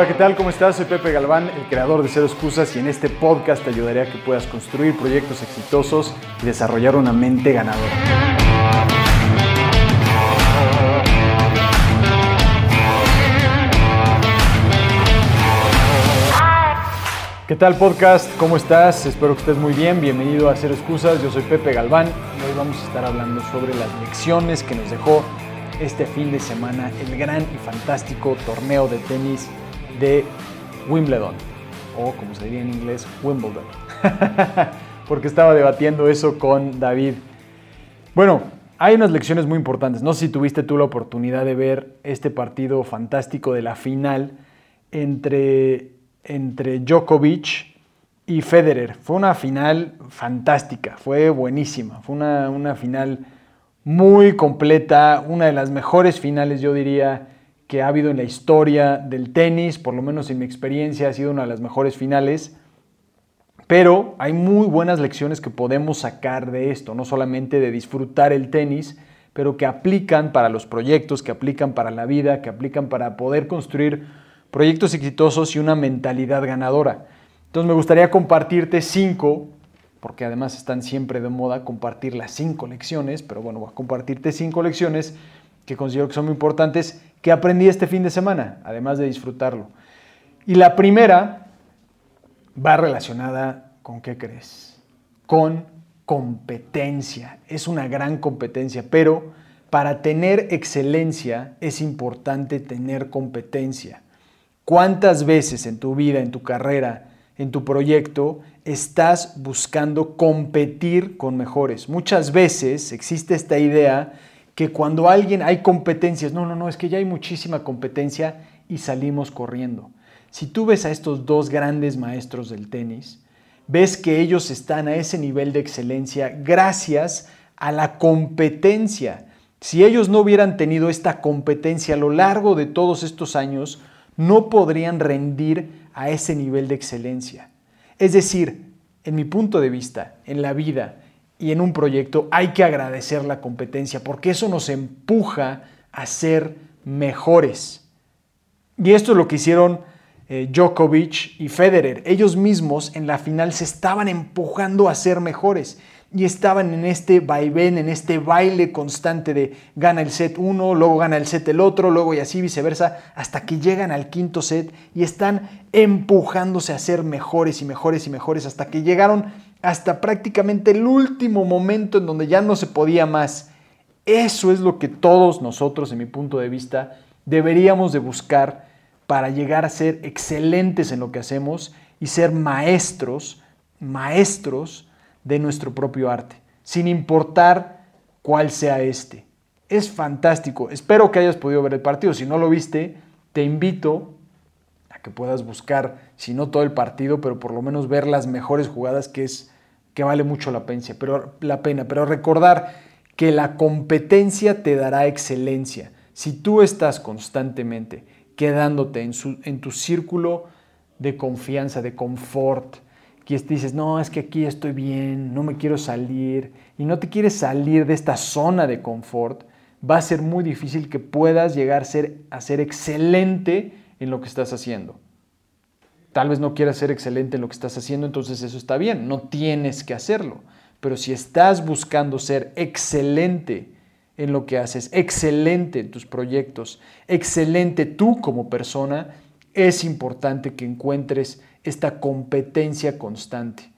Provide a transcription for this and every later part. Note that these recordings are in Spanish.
Hola, ¿qué tal? ¿Cómo estás? Soy Pepe Galván, el creador de Cero Excusas y en este podcast te ayudaré a que puedas construir proyectos exitosos y desarrollar una mente ganadora. ¿Qué tal podcast? ¿Cómo estás? Espero que estés muy bien. Bienvenido a Cero Excusas. Yo soy Pepe Galván hoy vamos a estar hablando sobre las lecciones que nos dejó este fin de semana el gran y fantástico torneo de tenis de Wimbledon, o como se diría en inglés, Wimbledon, porque estaba debatiendo eso con David. Bueno, hay unas lecciones muy importantes. No sé si tuviste tú la oportunidad de ver este partido fantástico de la final entre, entre Djokovic y Federer. Fue una final fantástica, fue buenísima, fue una, una final muy completa, una de las mejores finales yo diría que ha habido en la historia del tenis, por lo menos en mi experiencia ha sido una de las mejores finales. Pero hay muy buenas lecciones que podemos sacar de esto, no solamente de disfrutar el tenis, pero que aplican para los proyectos, que aplican para la vida, que aplican para poder construir proyectos exitosos y una mentalidad ganadora. Entonces me gustaría compartirte cinco, porque además están siempre de moda compartir las cinco lecciones, pero bueno, voy a compartirte cinco lecciones que considero que son muy importantes que aprendí este fin de semana, además de disfrutarlo. Y la primera va relacionada con qué crees? Con competencia. Es una gran competencia, pero para tener excelencia es importante tener competencia. ¿Cuántas veces en tu vida, en tu carrera, en tu proyecto, estás buscando competir con mejores? Muchas veces existe esta idea que cuando alguien hay competencias, no, no, no, es que ya hay muchísima competencia y salimos corriendo. Si tú ves a estos dos grandes maestros del tenis, ves que ellos están a ese nivel de excelencia gracias a la competencia. Si ellos no hubieran tenido esta competencia a lo largo de todos estos años, no podrían rendir a ese nivel de excelencia. Es decir, en mi punto de vista, en la vida, y en un proyecto hay que agradecer la competencia porque eso nos empuja a ser mejores. Y esto es lo que hicieron eh, Djokovic y Federer. Ellos mismos en la final se estaban empujando a ser mejores y estaban en este vaivén, en este baile constante de gana el set uno, luego gana el set el otro, luego y así viceversa, hasta que llegan al quinto set y están empujándose a ser mejores y mejores y mejores hasta que llegaron hasta prácticamente el último momento en donde ya no se podía más. Eso es lo que todos nosotros, en mi punto de vista, deberíamos de buscar para llegar a ser excelentes en lo que hacemos y ser maestros, maestros de nuestro propio arte, sin importar cuál sea este. Es fantástico. Espero que hayas podido ver el partido. Si no lo viste, te invito que puedas buscar, si no todo el partido, pero por lo menos ver las mejores jugadas que es que vale mucho la pena, pero, la pena, pero recordar que la competencia te dará excelencia. Si tú estás constantemente quedándote en, en tu círculo de confianza, de confort, que dices, no, es que aquí estoy bien, no me quiero salir, y no te quieres salir de esta zona de confort, va a ser muy difícil que puedas llegar a ser, a ser excelente en lo que estás haciendo. Tal vez no quieras ser excelente en lo que estás haciendo, entonces eso está bien, no tienes que hacerlo. Pero si estás buscando ser excelente en lo que haces, excelente en tus proyectos, excelente tú como persona, es importante que encuentres esta competencia constante.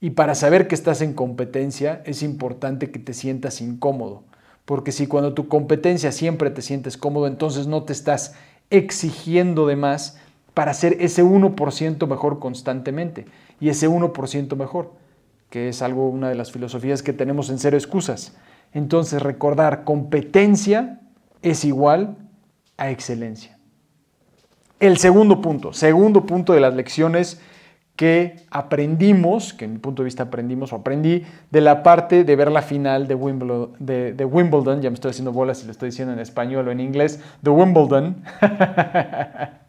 Y para saber que estás en competencia, es importante que te sientas incómodo. Porque si cuando tu competencia siempre te sientes cómodo, entonces no te estás exigiendo de más, para ser ese 1% mejor constantemente. Y ese 1% mejor, que es algo, una de las filosofías que tenemos en Cero Excusas. Entonces, recordar, competencia es igual a excelencia. El segundo punto, segundo punto de las lecciones que aprendimos, que en mi punto de vista aprendimos o aprendí, de la parte de ver la final de Wimbledon, ya me estoy haciendo bolas si lo estoy diciendo en español o en inglés, de Wimbledon.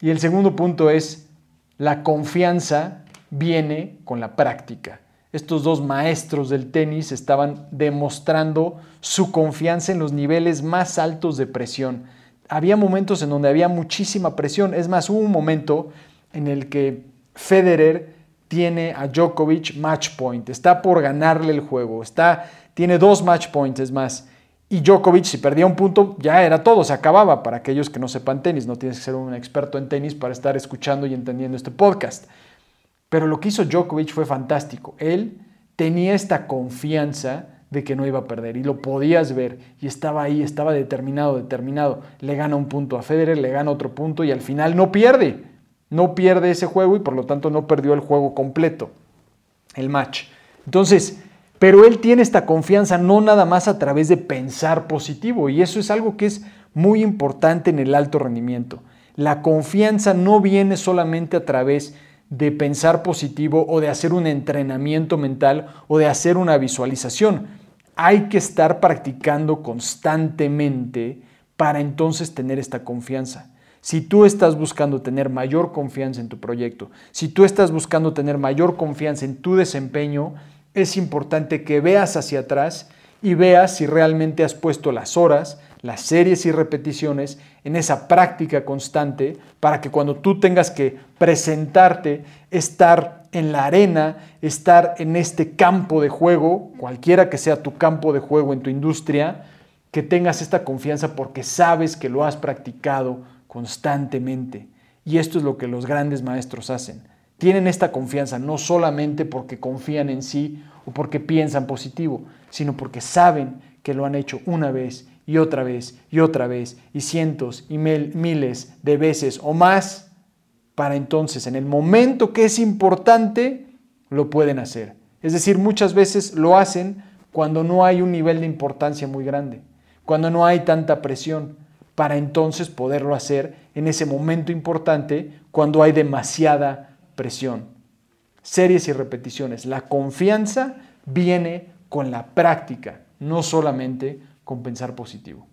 Y el segundo punto es, la confianza viene con la práctica. Estos dos maestros del tenis estaban demostrando su confianza en los niveles más altos de presión. había momentos en donde había muchísima presión. Es más, hubo un momento en el que Federer tiene a Djokovic match point, está por ganarle el juego, está, tiene dos match points, es más. Y Djokovic, si perdía un punto, ya era todo, se acababa. Para aquellos que no sepan tenis, no tienes que ser un experto en tenis para estar escuchando y entendiendo este podcast. Pero lo que hizo Djokovic fue fantástico. Él tenía esta confianza de que no iba a perder y lo podías ver y estaba ahí, estaba determinado, determinado. Le gana un punto a Federer, le gana otro punto y al final no pierde. No pierde ese juego y por lo tanto no perdió el juego completo, el match. Entonces, pero él tiene esta confianza no nada más a través de pensar positivo y eso es algo que es muy importante en el alto rendimiento. La confianza no viene solamente a través de pensar positivo o de hacer un entrenamiento mental o de hacer una visualización. Hay que estar practicando constantemente para entonces tener esta confianza. Si tú estás buscando tener mayor confianza en tu proyecto, si tú estás buscando tener mayor confianza en tu desempeño, es importante que veas hacia atrás y veas si realmente has puesto las horas, las series y repeticiones en esa práctica constante para que cuando tú tengas que presentarte, estar en la arena, estar en este campo de juego, cualquiera que sea tu campo de juego en tu industria, que tengas esta confianza porque sabes que lo has practicado constantemente. Y esto es lo que los grandes maestros hacen. Tienen esta confianza no solamente porque confían en sí o porque piensan positivo, sino porque saben que lo han hecho una vez y otra vez y otra vez y cientos y miles de veces o más para entonces en el momento que es importante lo pueden hacer. Es decir, muchas veces lo hacen cuando no hay un nivel de importancia muy grande, cuando no hay tanta presión, para entonces poderlo hacer en ese momento importante cuando hay demasiada presión. Series y repeticiones. La confianza viene con la práctica, no solamente con pensar positivo.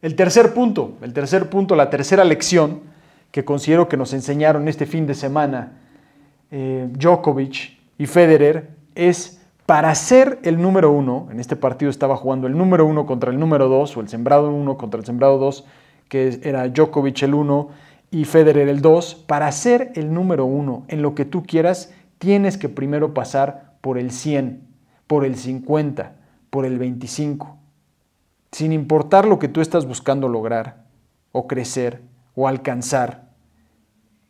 El tercer punto, el tercer punto, la tercera lección que considero que nos enseñaron este fin de semana eh, Djokovic y Federer es para ser el número uno, en este partido estaba jugando el número uno contra el número dos, o el sembrado uno contra el sembrado dos, que era Djokovic el uno y Federer el dos, para ser el número uno en lo que tú quieras, tienes que primero pasar por el 100, por el 50, por el 25, sin importar lo que tú estás buscando lograr, o crecer, o alcanzar.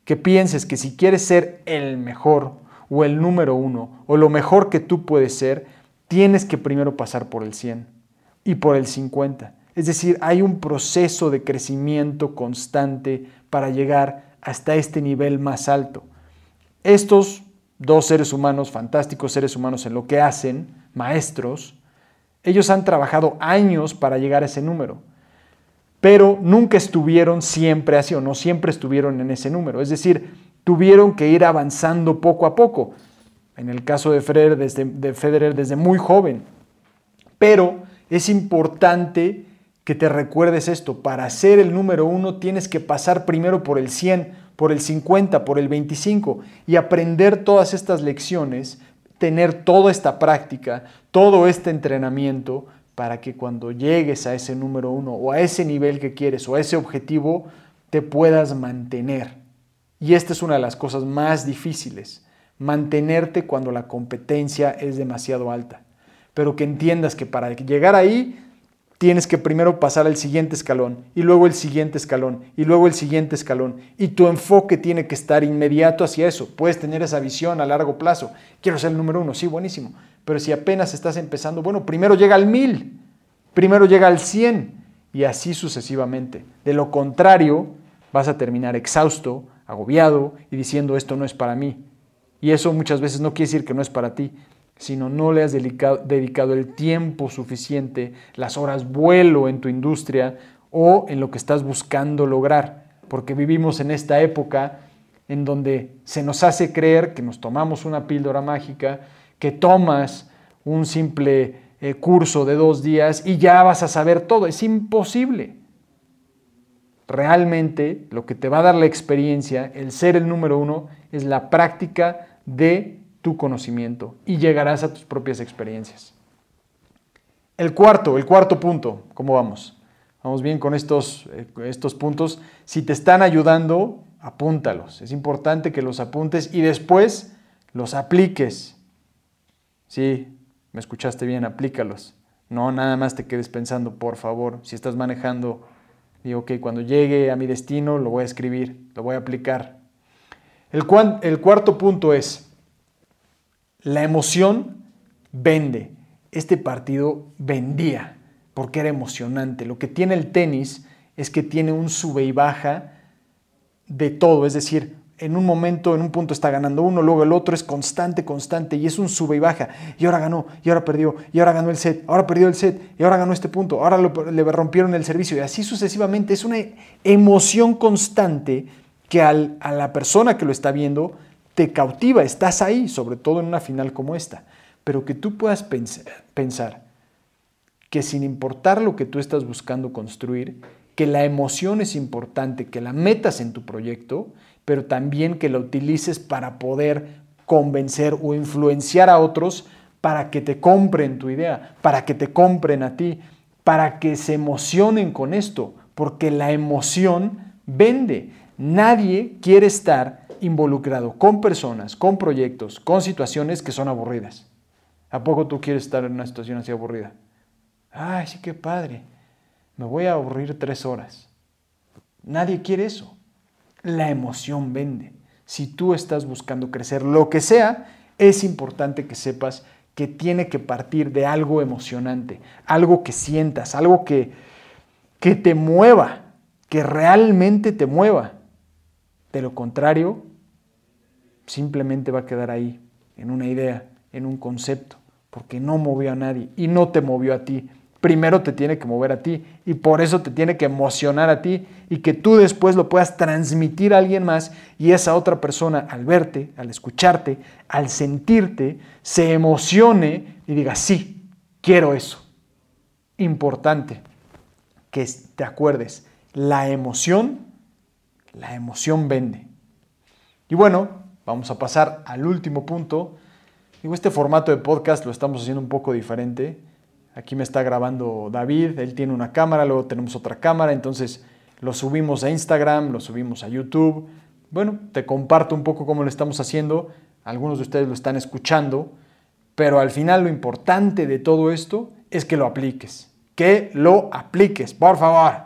Que pienses que si quieres ser el mejor, o el número uno, o lo mejor que tú puedes ser, tienes que primero pasar por el 100 y por el 50. Es decir, hay un proceso de crecimiento constante para llegar hasta este nivel más alto. Estos dos seres humanos, fantásticos seres humanos en lo que hacen, maestros, ellos han trabajado años para llegar a ese número, pero nunca estuvieron siempre así o no siempre estuvieron en ese número. Es decir, tuvieron que ir avanzando poco a poco. En el caso de Federer desde, muy joven. Pero es importante que te recuerdes esto. Para ser el número uno tienes que pasar primero por el 100, por el 50, por el 25 y aprender todas estas lecciones tener toda esta práctica, todo este entrenamiento para que cuando llegues a ese número uno o a ese nivel que quieres o a ese objetivo, te puedas mantener. Y esta es una de las cosas más difíciles, mantenerte cuando la competencia es demasiado alta. Pero que entiendas que para llegar ahí tienes que primero pasar al siguiente escalón y luego el siguiente escalón y luego el siguiente escalón y tu enfoque tiene que estar inmediato hacia eso. Puedes tener esa visión a largo plazo. Quiero ser el número uno, sí, buenísimo. Pero si apenas estás empezando, bueno, primero llega al mil, primero llega al cien y así sucesivamente. De lo contrario, vas a terminar exhausto, agobiado y diciendo esto no es para mí. Y eso muchas veces no quiere decir que no es para ti, sino no le has dedicado el tiempo suficiente, las horas vuelo en tu industria o en lo que estás buscando lograr, porque vivimos en esta época en donde se nos hace creer que nos tomamos una píldora mágica, que tomas un simple eh, curso de dos días y ya vas a saber todo. Es imposible. Realmente lo que te va a dar la experiencia, el ser el número uno, es la práctica de tu conocimiento y llegarás a tus propias experiencias. El cuarto, el cuarto punto, ¿cómo vamos? Vamos bien con estos, eh, estos puntos. Si te están ayudando, apúntalos. Es importante que los apuntes y después los apliques. Sí, me escuchaste bien, aplícalos. No nada más te quedes pensando, por favor, si estás manejando, digo, ok, cuando llegue a mi destino lo voy a escribir, lo voy a aplicar. El, el cuarto punto es, la emoción vende. Este partido vendía porque era emocionante. Lo que tiene el tenis es que tiene un sube y baja de todo, es decir, en un momento, en un punto está ganando uno, luego el otro es constante, constante, y es un sube y baja, y ahora ganó, y ahora perdió, y ahora ganó el set, ahora perdió el set, y ahora ganó este punto, ahora le rompieron el servicio, y así sucesivamente. Es una emoción constante que a la persona que lo está viendo te cautiva, estás ahí, sobre todo en una final como esta, pero que tú puedas pensar que sin importar lo que tú estás buscando construir, que la emoción es importante, que la metas en tu proyecto, pero también que la utilices para poder convencer o influenciar a otros para que te compren tu idea, para que te compren a ti, para que se emocionen con esto, porque la emoción vende. Nadie quiere estar involucrado con personas, con proyectos, con situaciones que son aburridas. ¿A poco tú quieres estar en una situación así aburrida? Ay, sí, qué padre. Me voy a aburrir tres horas. Nadie quiere eso la emoción vende. Si tú estás buscando crecer lo que sea, es importante que sepas que tiene que partir de algo emocionante, algo que sientas, algo que, que te mueva, que realmente te mueva. De lo contrario, simplemente va a quedar ahí, en una idea, en un concepto, porque no movió a nadie y no te movió a ti primero te tiene que mover a ti y por eso te tiene que emocionar a ti y que tú después lo puedas transmitir a alguien más y esa otra persona al verte, al escucharte, al sentirte, se emocione y diga, sí, quiero eso. Importante que te acuerdes, la emoción, la emoción vende. Y bueno, vamos a pasar al último punto. Digo, este formato de podcast lo estamos haciendo un poco diferente Aquí me está grabando David, él tiene una cámara, luego tenemos otra cámara, entonces lo subimos a Instagram, lo subimos a YouTube. Bueno, te comparto un poco cómo lo estamos haciendo, algunos de ustedes lo están escuchando, pero al final lo importante de todo esto es que lo apliques, que lo apliques, por favor.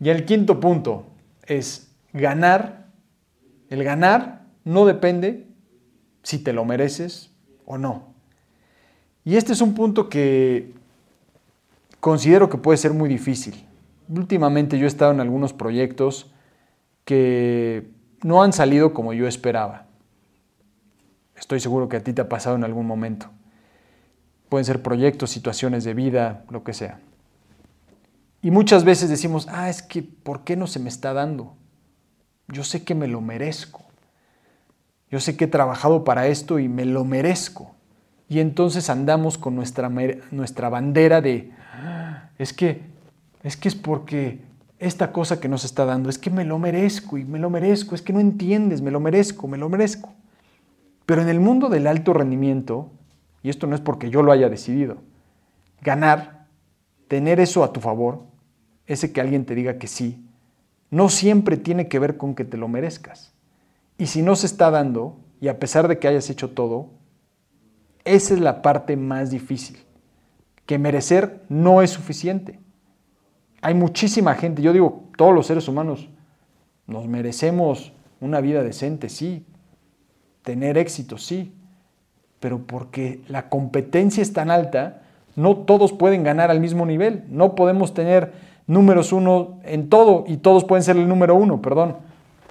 Y el quinto punto es ganar. El ganar no depende si te lo mereces o no. Y este es un punto que considero que puede ser muy difícil. Últimamente yo he estado en algunos proyectos que no han salido como yo esperaba. Estoy seguro que a ti te ha pasado en algún momento. Pueden ser proyectos, situaciones de vida, lo que sea. Y muchas veces decimos, ah, es que, ¿por qué no se me está dando? Yo sé que me lo merezco. Yo sé que he trabajado para esto y me lo merezco. Y entonces andamos con nuestra, nuestra bandera de, es que, es que es porque esta cosa que nos está dando, es que me lo merezco y me lo merezco, es que no entiendes, me lo merezco, me lo merezco. Pero en el mundo del alto rendimiento, y esto no es porque yo lo haya decidido, ganar, tener eso a tu favor, ese que alguien te diga que sí, no siempre tiene que ver con que te lo merezcas. Y si no se está dando, y a pesar de que hayas hecho todo, esa es la parte más difícil que merecer no es suficiente. Hay muchísima gente, yo digo, todos los seres humanos nos merecemos una vida decente, sí, tener éxito, sí, pero porque la competencia es tan alta, no todos pueden ganar al mismo nivel, no podemos tener números uno en todo y todos pueden ser el número uno, perdón.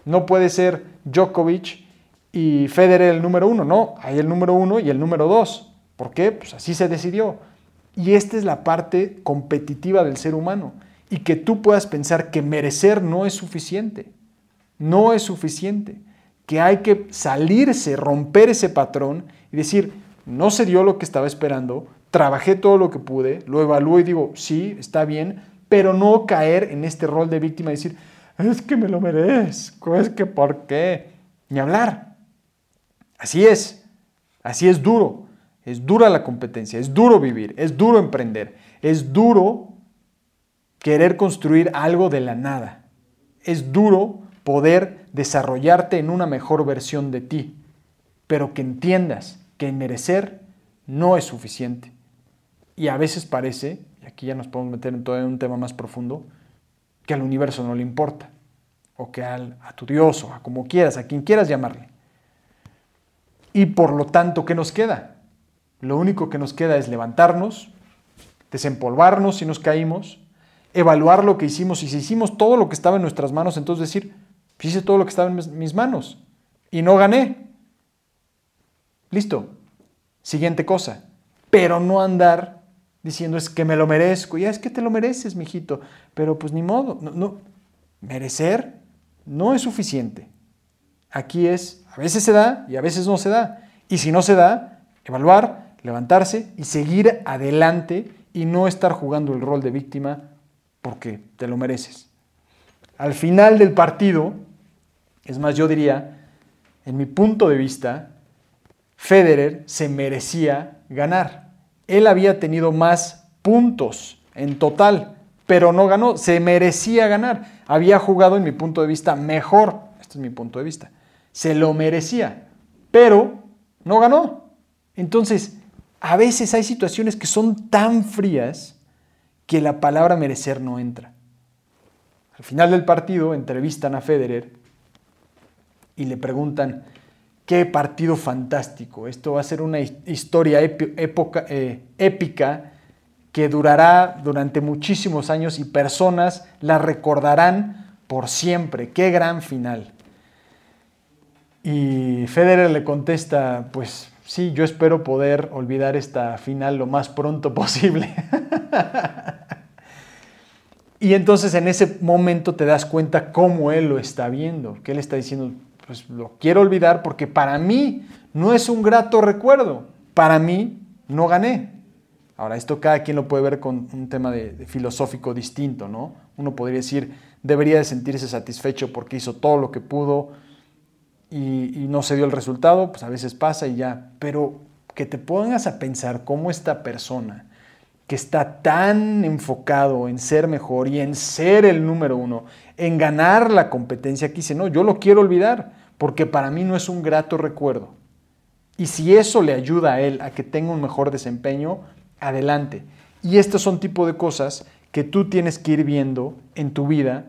No puede ser Djokovic y Federer el número uno, no, hay el número uno y el número dos. ¿Por qué? Pues así se decidió. Y esta es la parte competitiva del ser humano. Y que tú puedas pensar que merecer no es suficiente. No es suficiente. Que hay que salirse, romper ese patrón y decir, no se dio lo que estaba esperando, trabajé todo lo que pude, lo evalúo y digo, sí, está bien, pero no caer en este rol de víctima y decir, es que me lo merezco, es que por qué, ni hablar. Así es, así es duro. Es dura la competencia, es duro vivir, es duro emprender, es duro querer construir algo de la nada. Es duro poder desarrollarte en una mejor versión de ti, pero que entiendas que merecer no es suficiente. Y a veces parece, y aquí ya nos podemos meter en todo un tema más profundo, que al universo no le importa, o que al, a tu Dios, o a como quieras, a quien quieras llamarle. Y por lo tanto, ¿qué nos queda? Lo único que nos queda es levantarnos, desempolvarnos si nos caímos, evaluar lo que hicimos y si hicimos todo lo que estaba en nuestras manos, entonces decir, hice todo lo que estaba en mis manos y no gané. Listo. Siguiente cosa. Pero no andar diciendo es que me lo merezco. Ya es que te lo mereces, mijito. Pero pues ni modo. No. Merecer no es suficiente. Aquí es, a veces se da y a veces no se da. Y si no se da, evaluar, levantarse y seguir adelante y no estar jugando el rol de víctima porque te lo mereces. Al final del partido, es más, yo diría, en mi punto de vista, Federer se merecía ganar. Él había tenido más puntos en total, pero no ganó, se merecía ganar. Había jugado, en mi punto de vista, mejor. Este es mi punto de vista. Se lo merecía, pero no ganó. Entonces, a veces hay situaciones que son tan frías que la palabra merecer no entra. Al final del partido entrevistan a Federer y le preguntan, qué partido fantástico, esto va a ser una historia eh, épica que durará durante muchísimos años y personas la recordarán por siempre, qué gran final. Y Federer le contesta, pues sí, yo espero poder olvidar esta final lo más pronto posible. y entonces en ese momento te das cuenta cómo él lo está viendo, que él está diciendo, pues lo quiero olvidar porque para mí no es un grato recuerdo, para mí no gané. Ahora, esto cada quien lo puede ver con un tema de, filosófico distinto, ¿no? Uno podría decir, debería de sentirse satisfecho porque hizo todo lo que pudo, y, no se dio el resultado, pues a veces pasa y ya. Pero que te pongas a pensar cómo esta persona que está tan enfocado en ser mejor y en ser el número uno, en ganar la competencia, que dice, no, yo lo quiero olvidar, porque para mí no es un grato recuerdo. Y si eso le ayuda a él a que tenga un mejor desempeño, adelante. Y estos son tipo de cosas que tú tienes que ir viendo en tu vida,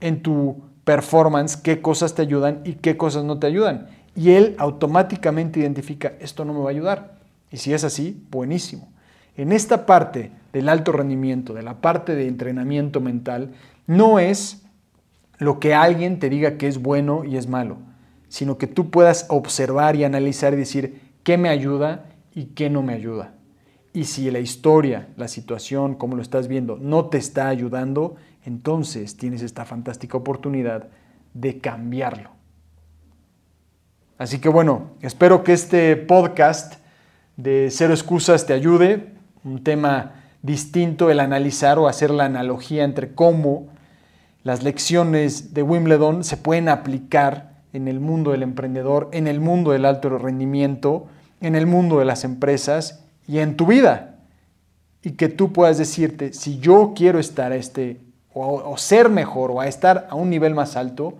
en tu performance, qué cosas te ayudan y qué cosas no te ayudan. Y él automáticamente identifica, esto no me va a ayudar. Y si es así, buenísimo. En esta parte del alto rendimiento, de la parte de entrenamiento mental, no es lo que alguien te diga que es bueno y es malo, sino que tú puedas observar y analizar y decir qué me ayuda y qué no me ayuda. Y si la historia, la situación, como lo estás viendo, no te está ayudando, entonces tienes esta fantástica oportunidad de cambiarlo. Así que bueno, espero que este podcast de Cero Excusas te ayude. Un tema distinto, el analizar o hacer la analogía entre cómo las lecciones de Wimbledon se pueden aplicar en el mundo del emprendedor, en el mundo del alto rendimiento, en el mundo de las empresas y en tu vida. Y que tú puedas decirte, si yo quiero estar a este o, ser mejor o a estar a un nivel más alto,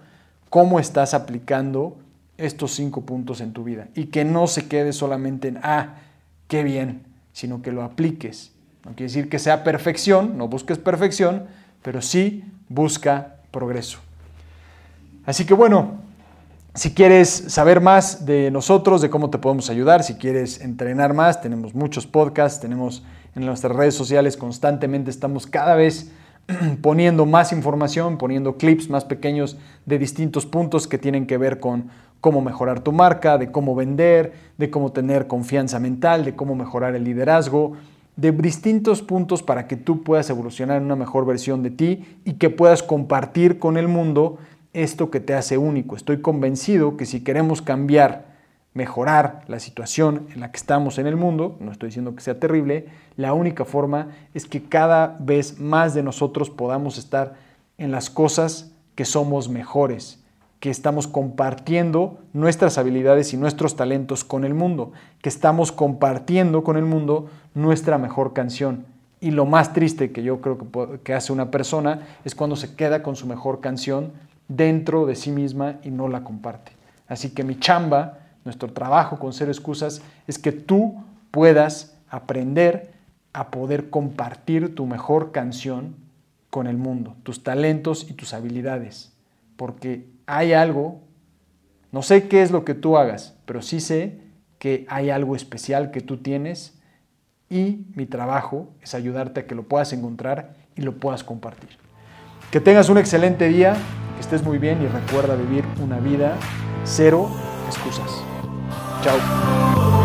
cómo estás aplicando estos cinco puntos en tu vida. Y que no se quede solamente en, ah, qué bien, sino que lo apliques. No quiere decir que sea perfección, no busques perfección, pero sí busca progreso. Así que bueno, si quieres saber más de nosotros, de cómo te podemos ayudar, si quieres entrenar más, tenemos muchos podcasts, tenemos en nuestras redes sociales constantemente, estamos cada vez poniendo más información, poniendo clips más pequeños de distintos puntos que tienen que ver con cómo mejorar tu marca, de cómo vender, de cómo tener confianza mental, de cómo mejorar el liderazgo, de distintos puntos para que tú puedas evolucionar en una mejor versión de ti y que puedas compartir con el mundo esto que te hace único. Estoy convencido que si queremos cambiar mejorar la situación en la que estamos en el mundo, no estoy diciendo que sea terrible, la única forma es que cada vez más de nosotros podamos estar en las cosas que somos mejores, que estamos compartiendo nuestras habilidades y nuestros talentos con el mundo, que estamos compartiendo con el mundo nuestra mejor canción. Y lo más triste que yo creo que, hace una persona es cuando se queda con su mejor canción dentro de sí misma y no la comparte. Así que mi chamba, nuestro trabajo con Cero Excusas, es que tú puedas aprender a poder compartir tu mejor canción con el mundo, tus talentos y tus habilidades. Porque hay algo, no sé qué es lo que tú hagas, pero sí sé que hay algo especial que tú tienes y mi trabajo es ayudarte a que lo puedas encontrar y lo puedas compartir. Que tengas un excelente día, que estés muy bien y recuerda vivir una vida cero excusas. Tchau.